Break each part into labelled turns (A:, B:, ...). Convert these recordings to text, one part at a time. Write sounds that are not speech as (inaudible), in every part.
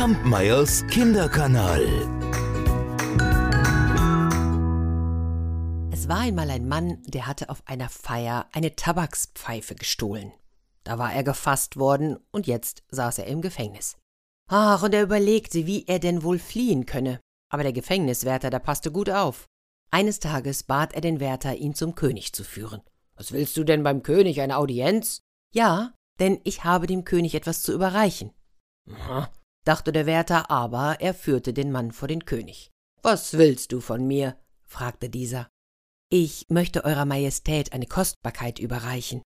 A: Kampmeyers Kinderkanal.
B: Es war einmal ein Mann, der hatte auf einer Feier eine Tabakspfeife gestohlen. Da war er gefasst worden und jetzt saß er im Gefängnis. Ach, und er überlegte, wie er denn wohl fliehen könne. Aber der Gefängniswärter, der passte gut auf. Eines Tages bat er den Wärter, ihn zum König zu führen. Was willst du denn beim König, eine Audienz? Ja, denn ich habe dem König etwas zu überreichen. Aha, dachte der Wärter, aber er führte den Mann vor den König. Was willst du von mir? fragte dieser. Ich möchte Eurer Majestät eine Kostbarkeit überreichen.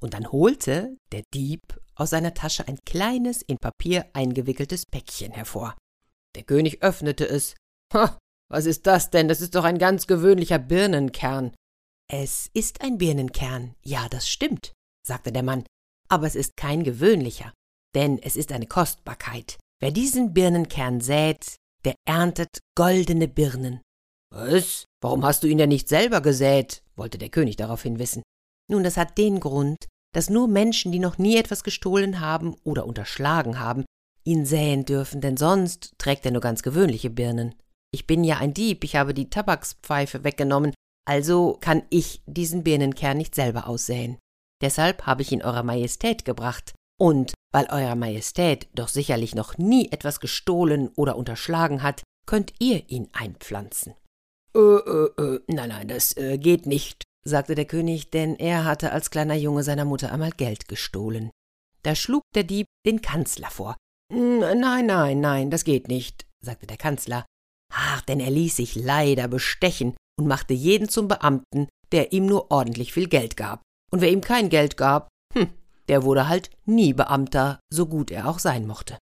B: Und dann holte der Dieb aus seiner Tasche ein kleines, in Papier eingewickeltes Päckchen hervor. Der König öffnete es. Ha, was ist das denn? Das ist doch ein ganz gewöhnlicher Birnenkern. Es ist ein Birnenkern, ja, das stimmt, sagte der Mann, aber es ist kein gewöhnlicher, denn es ist eine Kostbarkeit. Wer diesen Birnenkern sät, der erntet goldene Birnen. Was? Warum hast du ihn denn nicht selber gesät? wollte der König daraufhin wissen. Nun, das hat den Grund, dass nur Menschen, die noch nie etwas gestohlen haben oder unterschlagen haben, ihn säen dürfen, denn sonst trägt er nur ganz gewöhnliche Birnen. Ich bin ja ein Dieb, ich habe die Tabakspfeife weggenommen, also kann ich diesen Birnenkern nicht selber aussäen. Deshalb habe ich ihn Eurer Majestät gebracht. Und weil Eurer Majestät doch sicherlich noch nie etwas gestohlen oder unterschlagen hat, könnt ihr ihn einpflanzen. Äh, äh, äh, nein, nein, das äh, geht nicht, sagte der König, denn er hatte als kleiner Junge seiner Mutter einmal Geld gestohlen. Da schlug der Dieb den Kanzler vor. Nein, nein, nein, das geht nicht, sagte der Kanzler. Ach, denn er ließ sich leider bestechen und machte jeden zum Beamten, der ihm nur ordentlich viel Geld gab. Und wer ihm kein Geld gab, der wurde halt nie Beamter, so gut er auch sein mochte.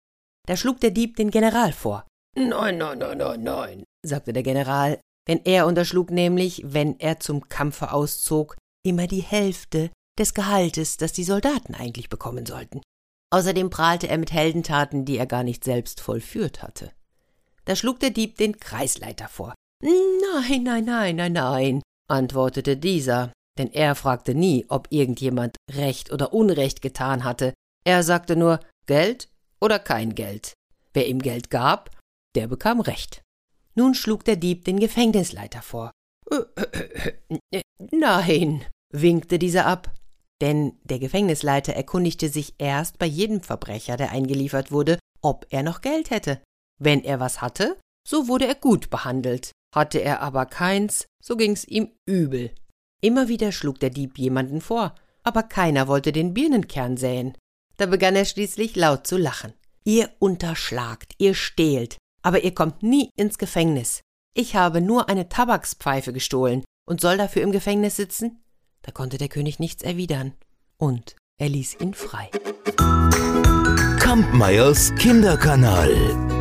B: Da schlug der Dieb den General vor. Nein, nein, nein, nein, nein, sagte der General, denn er unterschlug nämlich, wenn er zum Kampfe auszog, immer die Hälfte des Gehaltes, das die Soldaten eigentlich bekommen sollten. Außerdem prahlte er mit Heldentaten, die er gar nicht selbst vollführt hatte. Da schlug der Dieb den Kreisleiter vor. Nein, nein, nein, nein, nein, antwortete dieser, denn er fragte nie, ob irgendjemand Recht oder Unrecht getan hatte. Er sagte nur Geld oder kein Geld. Wer ihm Geld gab, der bekam Recht. Nun schlug der Dieb den Gefängnisleiter vor. (clears throat) Nein, winkte dieser ab, denn der Gefängnisleiter erkundigte sich erst bei jedem Verbrecher, der eingeliefert wurde, ob er noch Geld hätte. Wenn er was hatte, so wurde er gut behandelt. Hatte er aber keins, so ging's ihm übel. Immer wieder schlug der Dieb jemanden vor, aber keiner wollte den Birnenkern säen. Da begann er schließlich laut zu lachen. Ihr unterschlagt, ihr stehlt, aber ihr kommt nie ins Gefängnis. Ich habe nur eine Tabakspfeife gestohlen und soll dafür im Gefängnis sitzen? Da konnte der König nichts erwidern. Und er ließ ihn frei.
A: Kampmeyers Kinderkanal